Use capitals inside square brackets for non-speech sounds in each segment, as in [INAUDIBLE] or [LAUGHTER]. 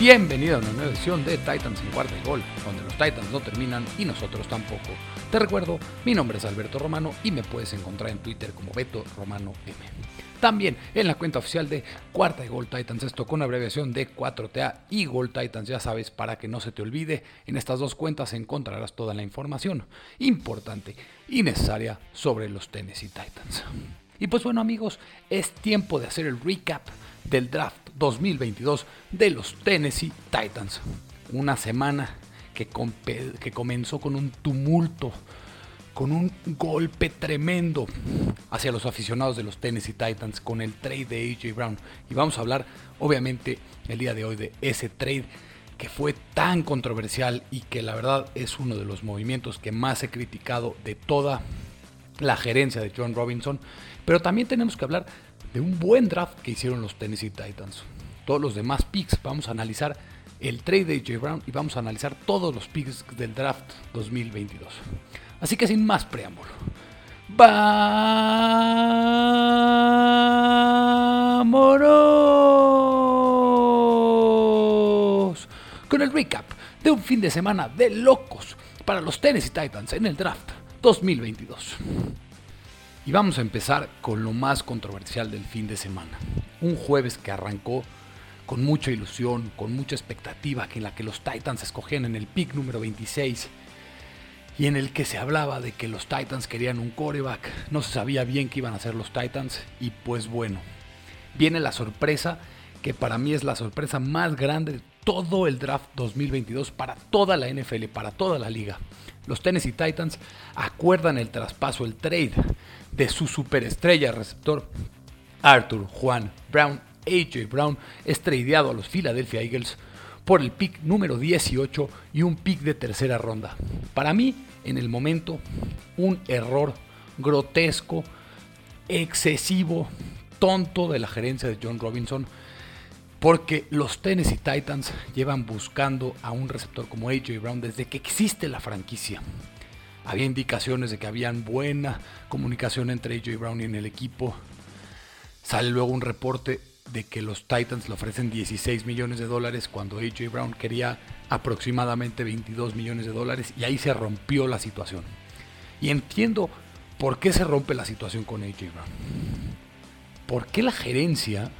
Bienvenido a una nueva edición de Titans en cuarta y gol, donde los Titans no terminan y nosotros tampoco. Te recuerdo, mi nombre es Alberto Romano y me puedes encontrar en Twitter como Beto Romano M. También en la cuenta oficial de Cuarta y Gol Titans, esto con abreviación de 4TA y Gol Titans, ya sabes, para que no se te olvide, en estas dos cuentas encontrarás toda la información importante y necesaria sobre los Tennessee Titans. Y pues bueno amigos, es tiempo de hacer el recap del draft 2022 de los Tennessee Titans. Una semana que, que comenzó con un tumulto con un golpe tremendo hacia los aficionados de los Tennessee Titans con el trade de AJ Brown. Y vamos a hablar, obviamente, el día de hoy de ese trade que fue tan controversial y que la verdad es uno de los movimientos que más he criticado de toda la gerencia de John Robinson. Pero también tenemos que hablar de un buen draft que hicieron los Tennessee Titans. Todos los demás picks, vamos a analizar el trade de AJ Brown y vamos a analizar todos los picks del draft 2022. Así que sin más preámbulo, ¡vámonos! Con el recap de un fin de semana de locos para los Tennessee Titans en el draft 2022. Y vamos a empezar con lo más controversial del fin de semana. Un jueves que arrancó con mucha ilusión, con mucha expectativa, en la que los Titans escogían en el pick número 26 y en el que se hablaba de que los Titans querían un coreback. No se sabía bien qué iban a hacer los Titans y pues bueno, viene la sorpresa que para mí es la sorpresa más grande de todo el draft 2022 para toda la NFL, para toda la liga. Los Tennessee Titans acuerdan el traspaso, el trade de su superestrella receptor Arthur Juan Brown, AJ Brown, es tradeado a los Philadelphia Eagles por el pick número 18 y un pick de tercera ronda. Para mí, en el momento un error grotesco, excesivo, tonto de la gerencia de John Robinson, porque los Tennessee Titans llevan buscando a un receptor como AJ Brown desde que existe la franquicia. Había indicaciones de que había buena comunicación entre AJ Brown y en el equipo. Sale luego un reporte de que los Titans le ofrecen 16 millones de dólares cuando AJ Brown quería aproximadamente 22 millones de dólares y ahí se rompió la situación. Y entiendo por qué se rompe la situación con AJ Brown. ¿Por qué la gerencia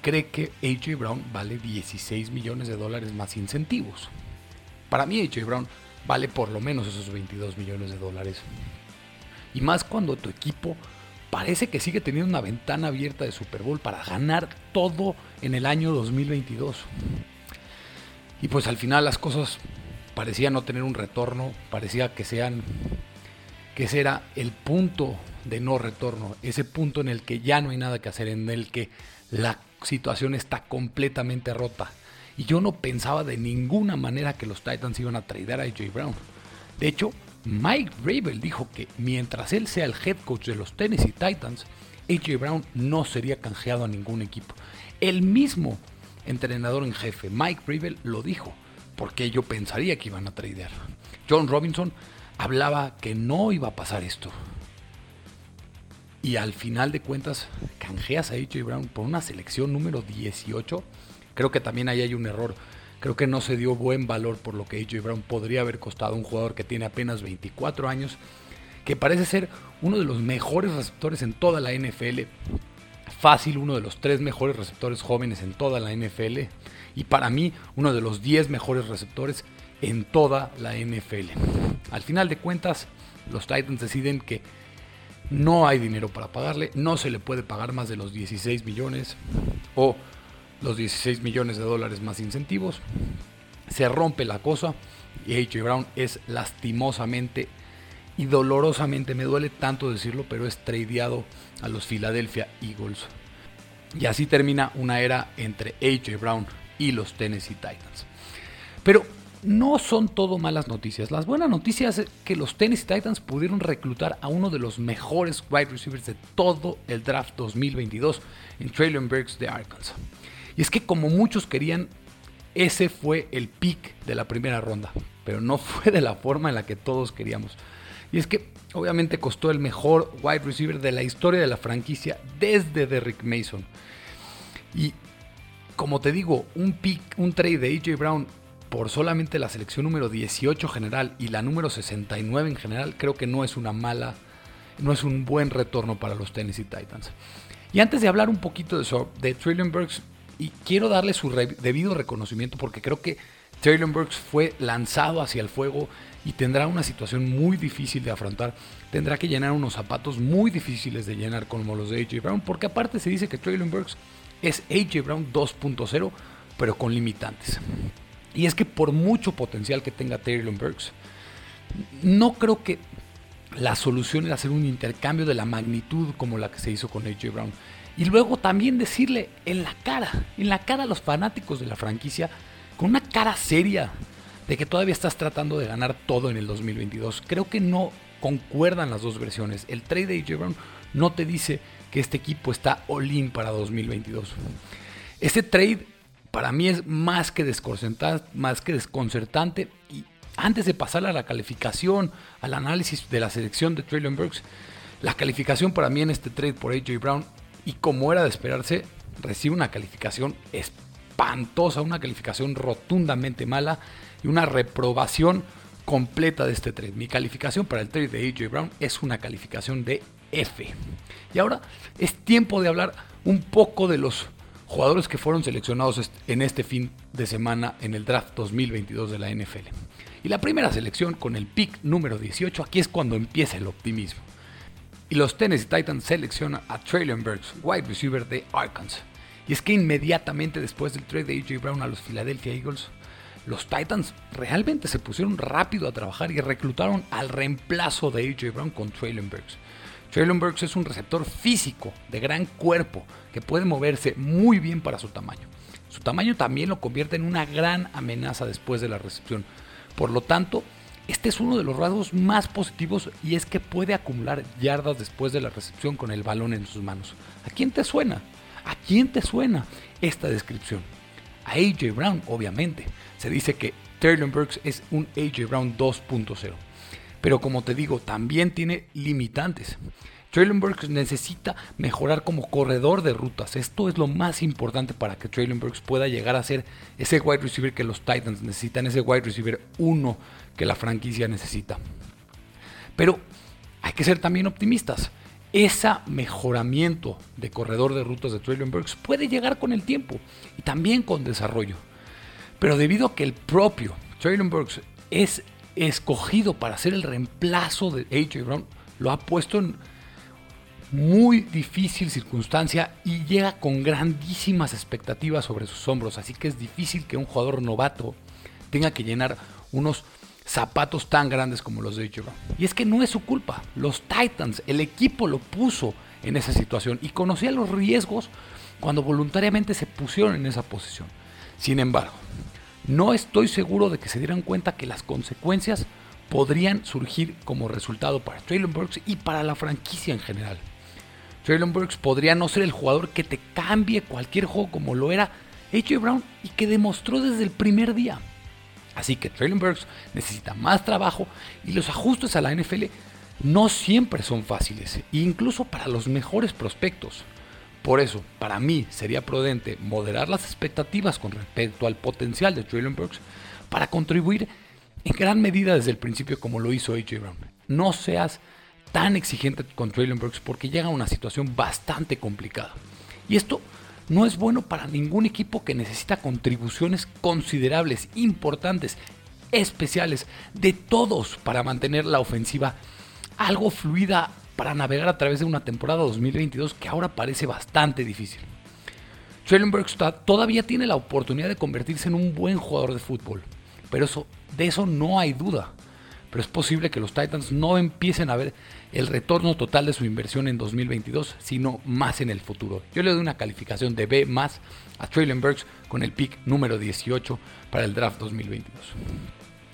cree que AJ Brown vale 16 millones de dólares más incentivos? Para mí AJ Brown vale por lo menos esos 22 millones de dólares. Y más cuando tu equipo parece que sigue teniendo una ventana abierta de Super Bowl para ganar todo en el año 2022. Y pues al final las cosas parecían no tener un retorno, parecía que sean que ese era el punto de no retorno, ese punto en el que ya no hay nada que hacer, en el que la situación está completamente rota. Y yo no pensaba de ninguna manera que los Titans iban a traer a AJ Brown. De hecho, Mike Rabel dijo que mientras él sea el head coach de los Tennessee Titans, AJ Brown no sería canjeado a ningún equipo. El mismo entrenador en jefe, Mike Rabel, lo dijo, porque yo pensaría que iban a tradear. John Robinson hablaba que no iba a pasar esto. Y al final de cuentas, canjeas a AJ Brown por una selección número 18. Creo que también ahí hay un error Creo que no se dio buen valor por lo que AJ Brown podría haber costado un jugador que tiene apenas 24 años, que parece ser uno de los mejores receptores en toda la NFL. Fácil, uno de los tres mejores receptores jóvenes en toda la NFL. Y para mí, uno de los 10 mejores receptores en toda la NFL. Al final de cuentas, los Titans deciden que no hay dinero para pagarle, no se le puede pagar más de los 16 millones o los 16 millones de dólares más incentivos. Se rompe la cosa y AJ Brown es lastimosamente y dolorosamente, me duele tanto decirlo, pero es tradeado a los Philadelphia Eagles. Y así termina una era entre AJ Brown y los Tennessee Titans. Pero no son todo malas noticias. Las buenas noticias es que los Tennessee Titans pudieron reclutar a uno de los mejores wide receivers de todo el draft 2022 en Traylon Burks de Arkansas. Y es que como muchos querían, ese fue el pick de la primera ronda, pero no [LAUGHS] fue de la forma en la que todos queríamos. Y es que obviamente costó el mejor wide receiver de la historia de la franquicia desde Derrick Mason. Y como te digo, un pick, un trade de AJ Brown por solamente la selección número 18 general y la número 69 en general, creo que no es una mala, no es un buen retorno para los Tennessee Titans. Y antes de hablar un poquito de, eso, de Trillion Burks, y quiero darle su debido reconocimiento porque creo que Traylon Burks fue lanzado hacia el fuego y tendrá una situación muy difícil de afrontar. Tendrá que llenar unos zapatos muy difíciles de llenar como los de AJ Brown, porque aparte se dice que Traylon Burks es AJ Brown 2.0, pero con limitantes. Y es que por mucho potencial que tenga Traylon Burks, no creo que la solución era hacer un intercambio de la magnitud como la que se hizo con AJ Brown. Y luego también decirle en la cara, en la cara a los fanáticos de la franquicia, con una cara seria de que todavía estás tratando de ganar todo en el 2022. Creo que no concuerdan las dos versiones. El trade de AJ Brown no te dice que este equipo está all-in para 2022. Este trade para mí es más que más que desconcertante y antes de pasar a la calificación, al análisis de la selección de Traylon Burks, la calificación para mí en este trade por AJ Brown y como era de esperarse, recibe una calificación espantosa, una calificación rotundamente mala y una reprobación completa de este trade. Mi calificación para el trade de AJ Brown es una calificación de F. Y ahora es tiempo de hablar un poco de los jugadores que fueron seleccionados en este fin de semana en el draft 2022 de la NFL. Y la primera selección con el pick número 18, aquí es cuando empieza el optimismo. Y los Tennessee Titans seleccionan a Traylon Burks, wide receiver de Arkansas. Y es que inmediatamente después del trade de AJ Brown a los Philadelphia Eagles, los Titans realmente se pusieron rápido a trabajar y reclutaron al reemplazo de AJ Brown con Traylon Burks. Traylon Burks es un receptor físico de gran cuerpo que puede moverse muy bien para su tamaño. Su tamaño también lo convierte en una gran amenaza después de la recepción. Por lo tanto, este es uno de los rasgos más positivos y es que puede acumular yardas después de la recepción con el balón en sus manos. ¿A quién te suena? ¿A quién te suena esta descripción? A AJ Brown, obviamente. Se dice que Traylon Burks es un AJ Brown 2.0. Pero como te digo, también tiene limitantes. Traylon Burks necesita mejorar como corredor de rutas. Esto es lo más importante para que Traylon Burks pueda llegar a ser ese wide receiver que los Titans necesitan, ese wide receiver 1 que la franquicia necesita. Pero hay que ser también optimistas. Ese mejoramiento de corredor de rutas de Traylon Burks puede llegar con el tiempo y también con desarrollo. Pero debido a que el propio Traylon Burks es escogido para ser el reemplazo de AJ Brown, lo ha puesto en muy difícil circunstancia y llega con grandísimas expectativas sobre sus hombros. Así que es difícil que un jugador novato tenga que llenar unos zapatos tan grandes como los de Brown. Y es que no es su culpa. Los Titans, el equipo lo puso en esa situación y conocía los riesgos cuando voluntariamente se pusieron en esa posición. Sin embargo, no estoy seguro de que se dieran cuenta que las consecuencias podrían surgir como resultado para Traylon Burks y para la franquicia en general. Traylon Burks podría no ser el jugador que te cambie cualquier juego como lo era AJ Brown y que demostró desde el primer día. Así que Traylon Burks necesita más trabajo y los ajustes a la NFL no siempre son fáciles, incluso para los mejores prospectos. Por eso, para mí sería prudente moderar las expectativas con respecto al potencial de Traylon Burks para contribuir en gran medida desde el principio como lo hizo AJ Brown. No seas tan exigente con Traylon Burks porque llega a una situación bastante complicada. Y esto no es bueno para ningún equipo que necesita contribuciones considerables, importantes, especiales, de todos para mantener la ofensiva algo fluida para navegar a través de una temporada 2022 que ahora parece bastante difícil. Traylon todavía tiene la oportunidad de convertirse en un buen jugador de fútbol, pero de eso no hay duda. Pero es posible que los Titans no empiecen a ver el retorno total de su inversión en 2022, sino más en el futuro. Yo le doy una calificación de B más a Traylon Burks con el pick número 18 para el draft 2022.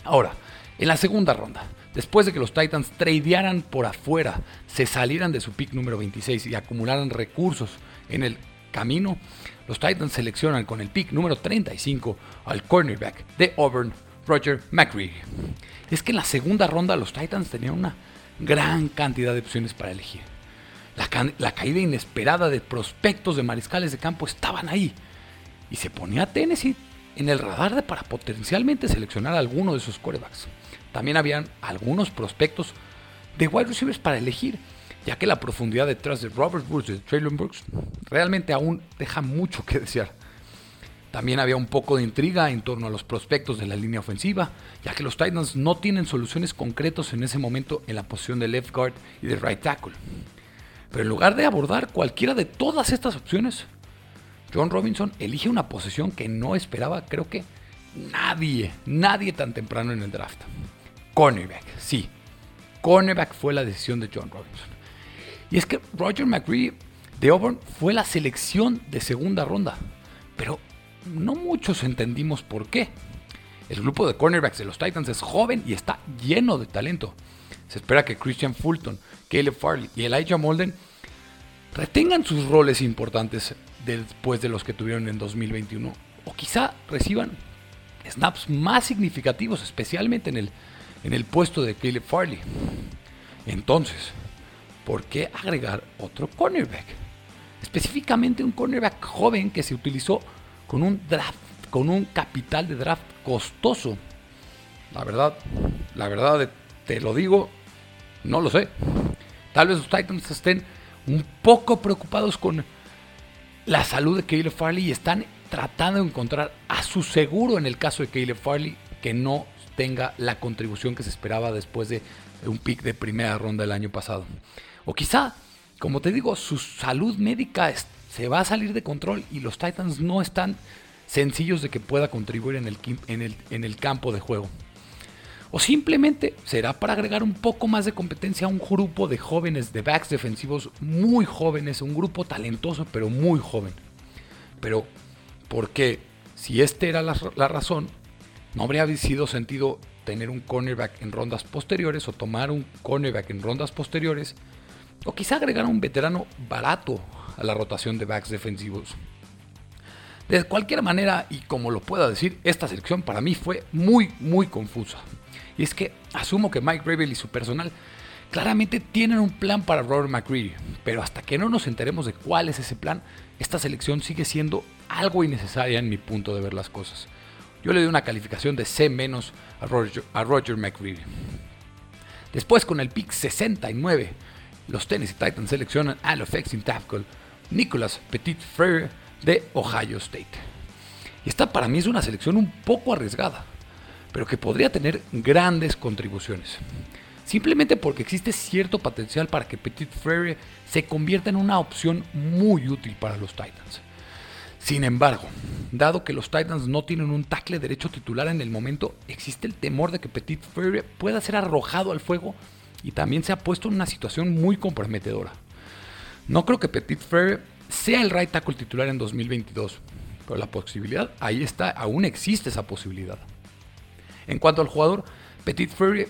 Ahora, en la segunda ronda, Después de que los Titans tradearan por afuera, se salieran de su pick número 26 y acumularan recursos en el camino, los Titans seleccionan con el pick número 35 al cornerback de Auburn, Roger McCreary. Es que en la segunda ronda los Titans tenían una gran cantidad de opciones para elegir. La, caída inesperada de prospectos de mariscales de campo estaban ahí. y se ponía Tennessee en el radar de para potencialmente seleccionar a alguno de sus quarterbacks. También habían algunos prospectos de wide receivers para elegir, ya que la profundidad detrás de Robert Woods y de Traylon Brooks realmente aún deja mucho que desear. También había un poco de intriga en torno a los prospectos de la línea ofensiva, ya que los Titans no tienen soluciones concretas en ese momento en la posición de left guard y de right tackle. Pero en lugar de abordar cualquiera de todas estas opciones, John Robinson elige una posición que no esperaba, creo que nadie, nadie tan temprano en el draft. Cornerback, sí. Cornerback fue la decisión de John Robinson. Y es que Roger McCree de Auburn fue la selección de segunda ronda. Pero no muchos entendimos por qué. El grupo de cornerbacks de los Titans es joven y está lleno de talento. Se espera que Christian Fulton, Caleb Farley y Elijah Molden retengan sus roles importantes después de los que tuvieron en 2021 o quizá reciban snaps más significativos, especialmente en el, en el puesto de Caleb Farley. Entonces, ¿por qué agregar otro cornerback? Específicamente un cornerback joven que se utilizó con un draft, con un capital de draft costoso. La verdad, la verdad te lo digo, no lo sé. Tal vez los Titans estén un poco preocupados con la salud de Caleb Farley y están tratando de encontrar a su seguro en el caso de Caleb Farley que no tenga la contribución que se esperaba después de un pick de primera ronda del año pasado. O quizá, como te digo, su salud médica se va a salir de control y los Titans no están sencillos de que pueda contribuir en el, campo de juego. O simplemente será para agregar un poco más de competencia a un grupo de jóvenes de backs defensivos muy jóvenes, un grupo talentoso pero muy joven. Pero, ¿por qué? Si esta era la razón, no habría sido sentido tener un cornerback en rondas posteriores o tomar un cornerback en rondas posteriores o quizá agregar a un veterano barato a la rotación de backs defensivos. De cualquier manera, y como lo pueda decir, esta selección para mí fue muy, muy confusa. Y es que asumo que Mike Gravel y su personal claramente tienen un plan para Robert McCreary, pero hasta que no nos enteremos de cuál es ese plan, esta selección sigue siendo algo innecesaria en mi punto de ver las cosas. Yo le doy una calificación de C- a Roger, a Roger McCreary. Después, con el pick 69, los Tennessee Titans seleccionan al offensive tackle Nicholas Petit Frere de Ohio State. Y esta para mí es una selección un poco arriesgada pero que podría tener grandes contribuciones. Simplemente porque existe cierto potencial para que Petit Frere se convierta en una opción muy útil para los Titans. Sin embargo, dado que los Titans no tienen un tackle derecho titular en el momento, existe el temor de que Petit Frere pueda ser arrojado al fuego y también se ha puesto en una situación muy comprometedora. No creo que Petit Frere sea el right tackle titular en 2022, pero la posibilidad ahí está, aún existe esa posibilidad. En cuanto al jugador, Petit Frere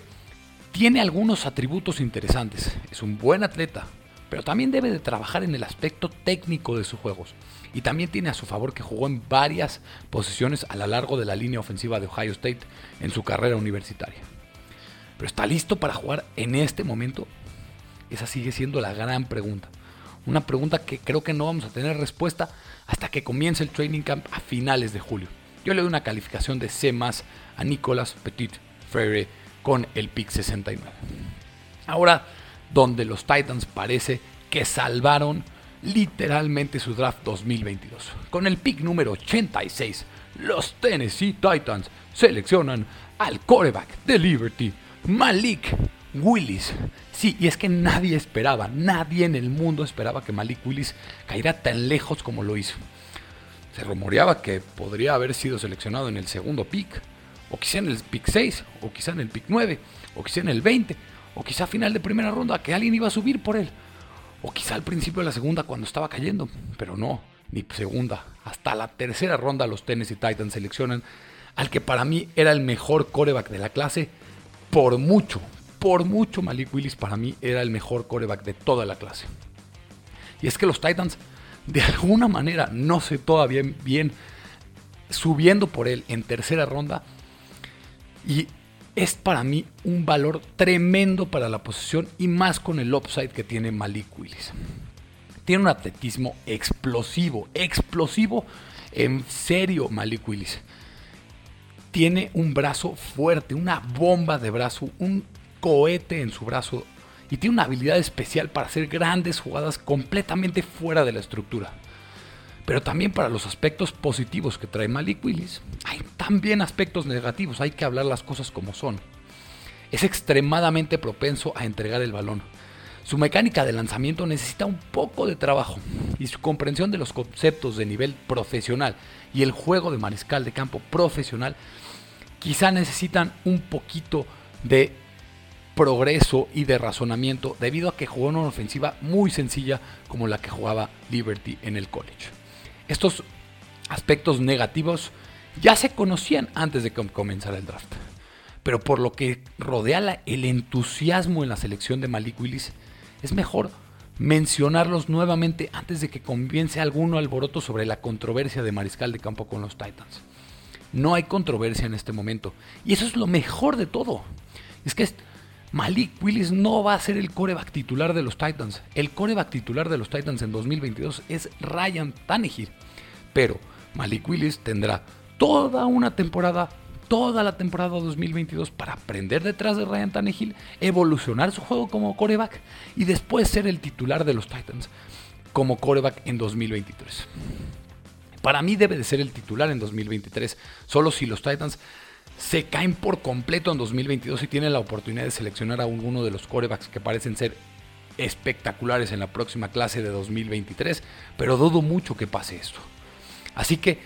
tiene algunos atributos interesantes. Es un buen atleta, pero también debe de trabajar en el aspecto técnico de sus juegos. Y también tiene a su favor que jugó en varias posiciones a lo largo de la línea ofensiva de Ohio State en su carrera universitaria. Pero ¿está listo para jugar en este momento? Esa sigue siendo la gran pregunta. Una pregunta que creo que no vamos a tener respuesta hasta que comience el training camp a finales de julio. Yo le doy una calificación de C más a Nicolas Petit Frere con el pick 69. Ahora, donde los Titans parece que salvaron literalmente su draft 2022. Con el pick número 86, los Tennessee Titans seleccionan al quarterback de Liberty, Malik Willis. Sí, y es que nadie esperaba, nadie en el mundo esperaba que Malik Willis cayera tan lejos como lo hizo. Se rumoreaba que podría haber sido seleccionado en el segundo pick, o quizá en el pick 6, o quizá en el pick 9, o quizá en el 20, o quizá final de primera ronda que alguien iba a subir por él, o quizá al principio de la segunda cuando estaba cayendo, pero no, ni segunda. Hasta la tercera ronda los Tennessee Titans seleccionan al que para mí era el mejor coreback de la clase, por mucho, por mucho Malik Willis para mí era el mejor coreback de toda la clase. Y es que los Titans de alguna manera, no sé todavía bien, subiendo por él en tercera ronda. Y es para mí un valor tremendo para la posición y más con el upside que tiene Malik Willis. Tiene un atletismo explosivo, explosivo En serio, Malik Willis. Tiene un brazo fuerte, una bomba de brazo, un cohete en su brazo y tiene una habilidad especial para hacer grandes jugadas completamente fuera de la estructura. Pero también para los aspectos positivos que trae Malik Willis, hay también aspectos negativos, hay que hablar las cosas como son. Es extremadamente propenso a entregar el balón. Su mecánica de lanzamiento necesita un poco de trabajo y su comprensión de los conceptos de nivel profesional y el juego de mariscal de campo profesional quizá necesitan un poquito de progreso y de razonamiento debido a que jugó una ofensiva muy sencilla como la que jugaba Liberty en el college. Estos aspectos negativos ya se conocían antes de que comenzara el draft, pero por lo que rodea el entusiasmo en la selección de Malik Willis, es mejor mencionarlos nuevamente antes de que comience alguno alboroto sobre la controversia de mariscal de campo con los Titans. No hay controversia en este momento. Y eso es lo mejor de todo. Es que Malik Willis no va a ser el coreback titular de los Titans. El coreback titular de los Titans en 2022 es Ryan Tannehill. Pero Malik Willis tendrá toda una temporada, toda la temporada 2022 para aprender detrás de Ryan Tannehill, evolucionar su juego como coreback y después ser el titular de los Titans como coreback en 2023. Para mí debe de ser el titular en 2023, solo si los Titans se caen por completo en 2022 y tienen la oportunidad de seleccionar a uno de los corebacks que parecen ser espectaculares en la próxima clase de 2023, pero dudo mucho que pase esto. Así que,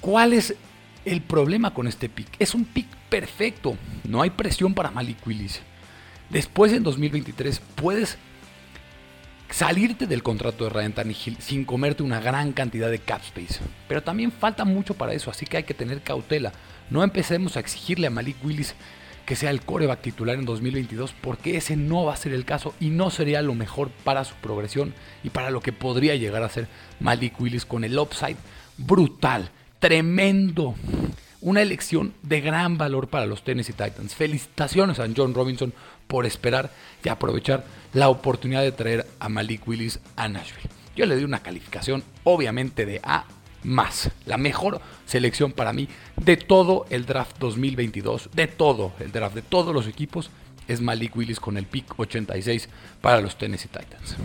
¿cuál es el problema con este pick? Es un pick perfecto, no hay presión para Malik Willis. Después en 2023 puedes salirte del contrato de Ryan Tannehill sin comerte una gran cantidad de cap space. Pero también falta mucho para eso, así que hay que tener cautela. No empecemos a exigirle a Malik Willis que sea el coreback titular en 2022 porque ese no va a ser el caso y no sería lo mejor para su progresión y para lo que podría llegar a ser Malik Willis con el upside brutal, tremendo. Una elección de gran valor para los Tennessee Titans. Felicitaciones a John Robinson por esperar y aprovechar la oportunidad de traer a Malik Willis a Nashville. Yo le doy una calificación obviamente de A más. La mejor selección para mí de todo el draft 2022, de todo el draft, de todos los equipos, es Malik Willis con el pick 86 para los Tennessee Titans.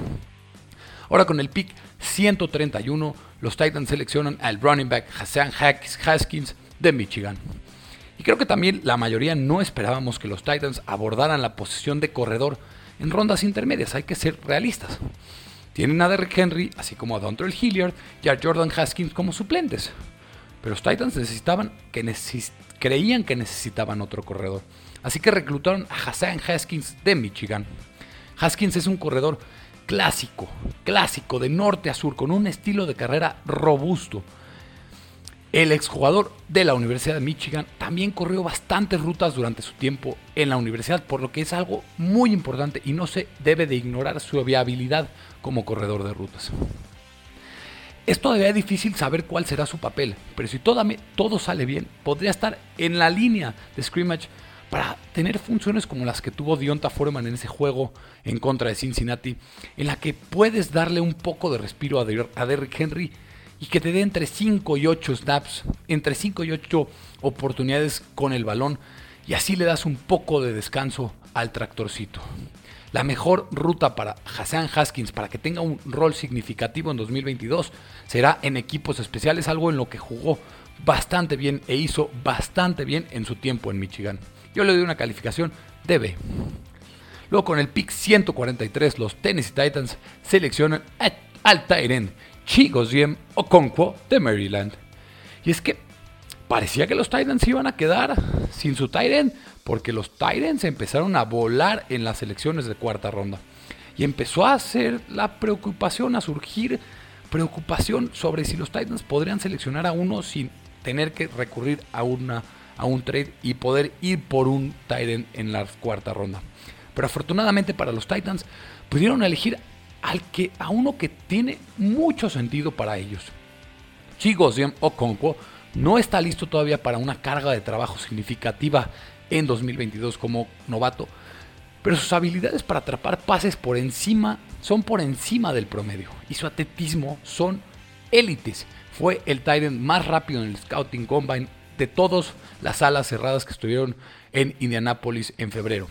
Ahora con el pick 131, los Titans seleccionan al running back Hassan Haskins de Michigan. Y creo que también la mayoría no esperábamos que los Titans abordaran la posición de corredor en rondas intermedias, hay que ser realistas. Tienen a Derrick Henry, así como a Dontrell Hilliard y a Jordan Haskins como suplentes. Pero los Titans necesitaban que creían que necesitaban otro corredor. Así que reclutaron a Hassan Haskins de Michigan. Haskins es un corredor clásico, clásico de norte a sur, con un estilo de carrera robusto. El exjugador de la Universidad de Michigan también corrió bastantes rutas durante su tiempo en la universidad, por lo que es algo muy importante y no se debe de ignorar su viabilidad como corredor de rutas. Es todavía difícil saber cuál será su papel, pero si todo, todo sale bien, podría estar en la línea de scrimmage para tener funciones como las que tuvo Dionta Foreman en ese juego en contra de Cincinnati, en la que puedes darle un poco de respiro a, Derrick Henry y que te dé entre 5 y 8 snaps, entre 5 y 8 oportunidades con el balón, y así le das un poco de descanso al tractorcito. La mejor ruta para Hassan Haskins para que tenga un rol significativo en 2022 será en equipos especiales, algo en lo que jugó bastante bien e hizo bastante bien en su tiempo en Michigan. Yo le doy una calificación de B. Luego con el pick 143 los Tennessee Titans seleccionan al Tyrant Chigoziem Okonkwo de Maryland. Y es que parecía que los Titans iban a quedar sin su Tyrant porque los Titans empezaron a volar en las elecciones de cuarta ronda. Y empezó a hacer la preocupación, a surgir preocupación sobre si los Titans podrían seleccionar a uno sin tener que recurrir a, una, a un trade y poder ir por un Titan en la cuarta ronda. Pero afortunadamente para los Titans pudieron elegir al que, a uno que tiene mucho sentido para ellos. Chigoziem Okonkwo no está listo todavía para una carga de trabajo significativa en 2022 como novato, pero sus habilidades para atrapar pases por encima son por encima del promedio y su atletismo son élites. fue el Titan más rápido en el Scouting Combine de todas las alas cerradas que estuvieron en Indianápolis en febrero.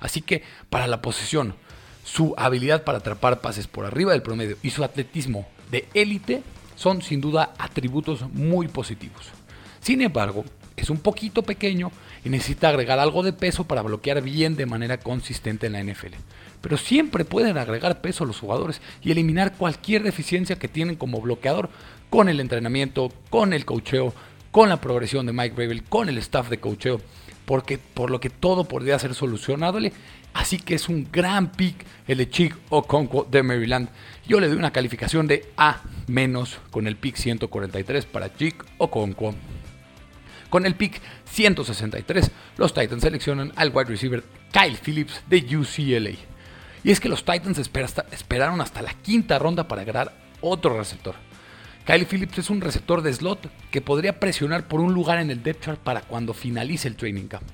Así que para la posición, su habilidad para atrapar pases por arriba del promedio y su atletismo de élite son sin duda atributos muy positivos. Sin embargo, es un poquito pequeño y necesita agregar algo de peso para bloquear bien de manera consistente en la NFL. Pero siempre pueden agregar peso a los jugadores y eliminar cualquier deficiencia que tienen como bloqueador con el entrenamiento, con el cocheo, con la progresión de Mike Bravel, con el staff de cocheo, porque por lo que todo podría ser solucionable. Así que es un gran pick el de Chick Okonkwo de Maryland. Yo le doy una calificación de A- con el pick 143 para Chick Okonkwo. Con el pick 163, los Titans seleccionan al wide receiver Kyle Phillips de UCLA. Y es que los Titans esperaron hasta la quinta ronda para agarrar otro receptor. Kyle Phillips es un receptor de slot que podría presionar por un lugar en el depth chart para cuando finalice el training camp.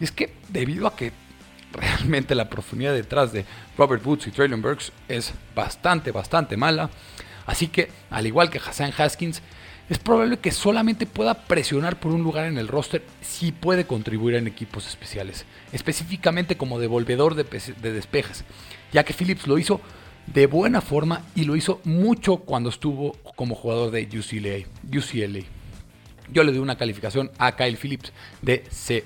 Y es que debido a que realmente la profundidad detrás de Robert Woods y Traylon Burks es bastante, bastante mala, así que al igual que Hassan Haskins, es probable que solamente pueda presionar por un lugar en el roster si puede contribuir en equipos especiales, específicamente como devolvedor de, de despejes, ya que Phillips lo hizo de buena forma y lo hizo mucho cuando estuvo como jugador de UCLA. UCLA. Yo le doy una calificación a Kyle Phillips de C.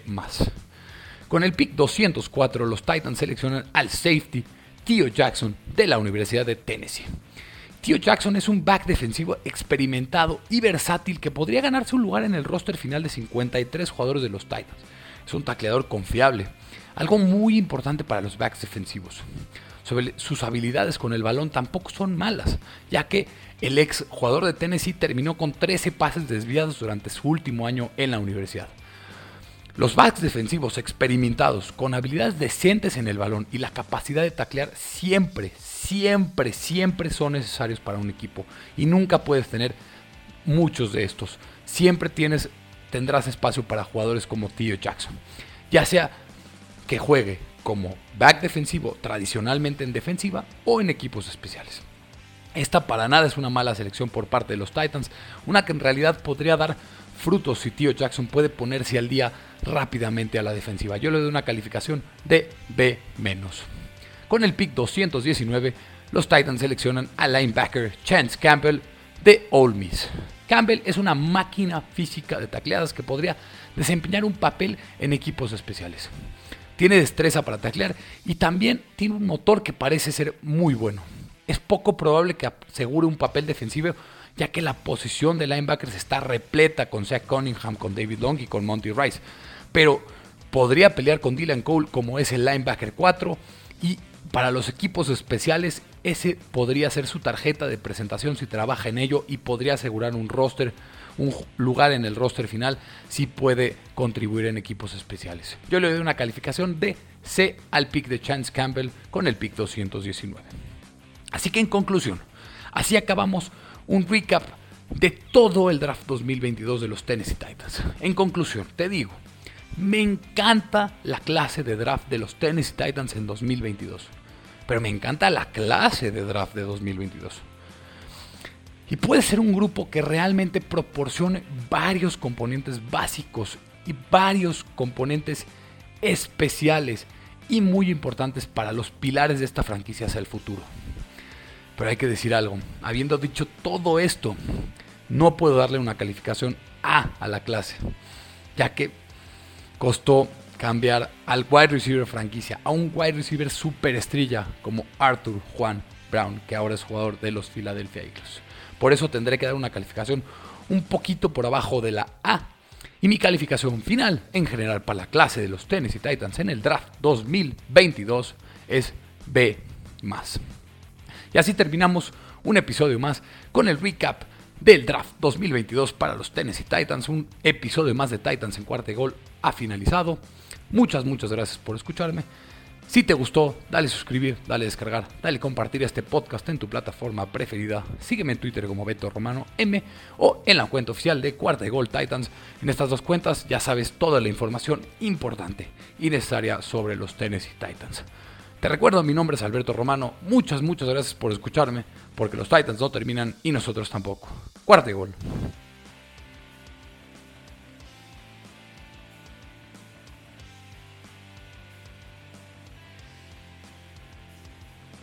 Con el pick 204, los Titans seleccionan al safety Theo Jackson de la Universidad de Tennessee. Theo Jackson es un back defensivo experimentado y versátil que podría ganarse un lugar en el roster final de 53 jugadores de los Titans. Es un tacleador confiable, algo muy importante para los backs defensivos. Sus habilidades con el balón tampoco son malas, ya que el ex jugador de Tennessee terminó con 13 pases desviados durante su último año en la universidad. Los backs defensivos experimentados, con habilidades decentes en el balón y la capacidad de taclear siempre, siempre, siempre son necesarios para un equipo. Y nunca puedes tener muchos de estos. Siempre tienes, tendrás espacio para jugadores como Theo Jackson. Ya sea que juegue como back defensivo tradicionalmente en defensiva o en equipos especiales. Esta para nada es una mala selección por parte de los Titans, una que en realidad podría dar frutos si Tío Jackson puede ponerse al día rápidamente a la defensiva. Yo le doy una calificación de B-. Con el pick 219, los Titans seleccionan al linebacker Chance Campbell de Ole Miss. Campbell es una máquina física de tacleadas que podría desempeñar un papel en equipos especiales. Tiene destreza para taclear y también tiene un motor que parece ser muy bueno. Es poco probable que asegure un papel defensivo ya que la posición de linebackers está repleta con Zach Cunningham, con David Long y con Monty Rice. Pero podría pelear con Dylan Cole como es el linebacker 4 y para los equipos especiales ese podría ser su tarjeta de presentación si trabaja en ello y podría asegurar un roster, un lugar en el roster final si puede contribuir en equipos especiales. Yo le doy una calificación de C al pick de Chance Campbell con el pick 219. Así que en conclusión, así acabamos un recap de todo el draft 2022 de los Tennessee Titans. En conclusión, te digo, me encanta la clase de draft de los Tennessee Titans en 2022. Pero me encanta la clase de draft de 2022. Y puede ser un grupo que realmente proporcione varios componentes básicos y varios componentes especiales y muy importantes para los pilares de esta franquicia hacia el futuro. Pero hay que decir algo, habiendo dicho todo esto, no puedo darle una calificación A a la clase, ya que costó cambiar al wide receiver franquicia a un wide receiver superestrella como Arthur Juan Brown, que ahora es jugador de los Philadelphia Eagles. Por eso tendré que dar una calificación un poquito por abajo de la A. Y mi calificación final en general para la clase de los Tennessee Titans en el draft 2022 es B. Y así terminamos un episodio más con el recap del draft 2022 para los Tennessee Titans. Un episodio más de Titans en cuarto gol ha finalizado. Muchas, muchas gracias por escucharme. Si te gustó, dale suscribir, dale descargar, dale compartir este podcast en tu plataforma preferida. Sígueme en Twitter como Beto Romano M o en la cuenta oficial de Cuarta de Gol Titans. En estas dos cuentas ya sabes toda la información importante y necesaria sobre los Tennessee Titans. Te recuerdo, mi nombre es Alberto Romano. Muchas, muchas gracias por escucharme, porque los Titans no terminan y nosotros tampoco. Cuarto gol.